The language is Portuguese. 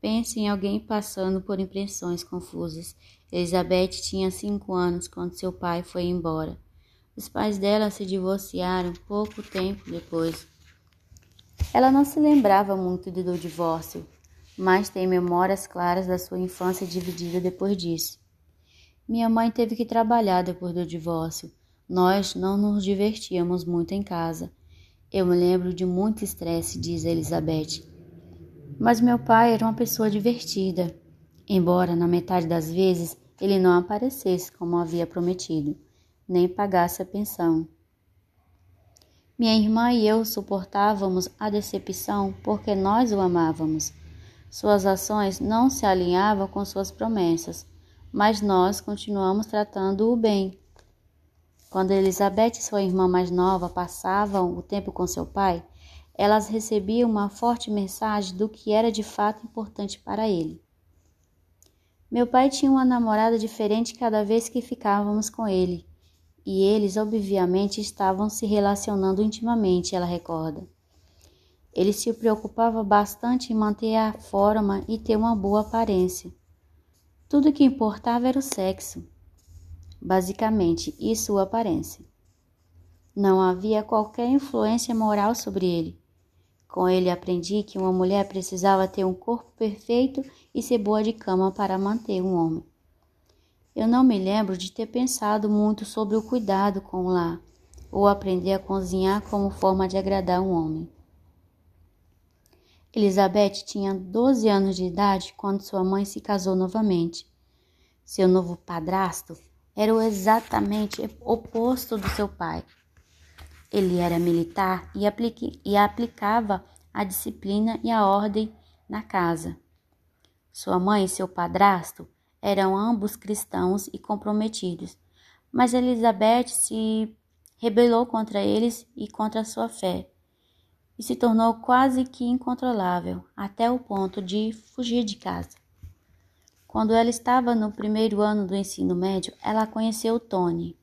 Pense em alguém passando por impressões confusas. Elizabeth tinha cinco anos quando seu pai foi embora. Os pais dela se divorciaram pouco tempo depois. Ela não se lembrava muito do divórcio, mas tem memórias claras da sua infância dividida depois disso. Minha mãe teve que trabalhar depois do divórcio. Nós não nos divertíamos muito em casa. Eu me lembro de muito estresse, diz Elizabeth. Mas meu pai era uma pessoa divertida, embora na metade das vezes ele não aparecesse como havia prometido, nem pagasse a pensão. Minha irmã e eu suportávamos a decepção porque nós o amávamos. Suas ações não se alinhavam com suas promessas, mas nós continuamos tratando-o bem. Quando Elizabeth e sua irmã mais nova passavam o tempo com seu pai, elas recebiam uma forte mensagem do que era de fato importante para ele. Meu pai tinha uma namorada diferente cada vez que ficávamos com ele, e eles obviamente estavam se relacionando intimamente, ela recorda. Ele se preocupava bastante em manter a forma e ter uma boa aparência. Tudo que importava era o sexo, basicamente, e sua aparência. Não havia qualquer influência moral sobre ele. Com ele aprendi que uma mulher precisava ter um corpo perfeito e ser boa de cama para manter um homem. Eu não me lembro de ter pensado muito sobre o cuidado com o lar ou aprender a cozinhar como forma de agradar um homem. Elizabeth tinha 12 anos de idade quando sua mãe se casou novamente. Seu novo padrasto era o exatamente oposto do seu pai. Ele era militar e, aplique, e aplicava a disciplina e a ordem na casa. Sua mãe e seu padrasto eram ambos cristãos e comprometidos, mas Elizabeth se rebelou contra eles e contra sua fé, e se tornou quase que incontrolável, até o ponto de fugir de casa. Quando ela estava no primeiro ano do ensino médio, ela conheceu Tony,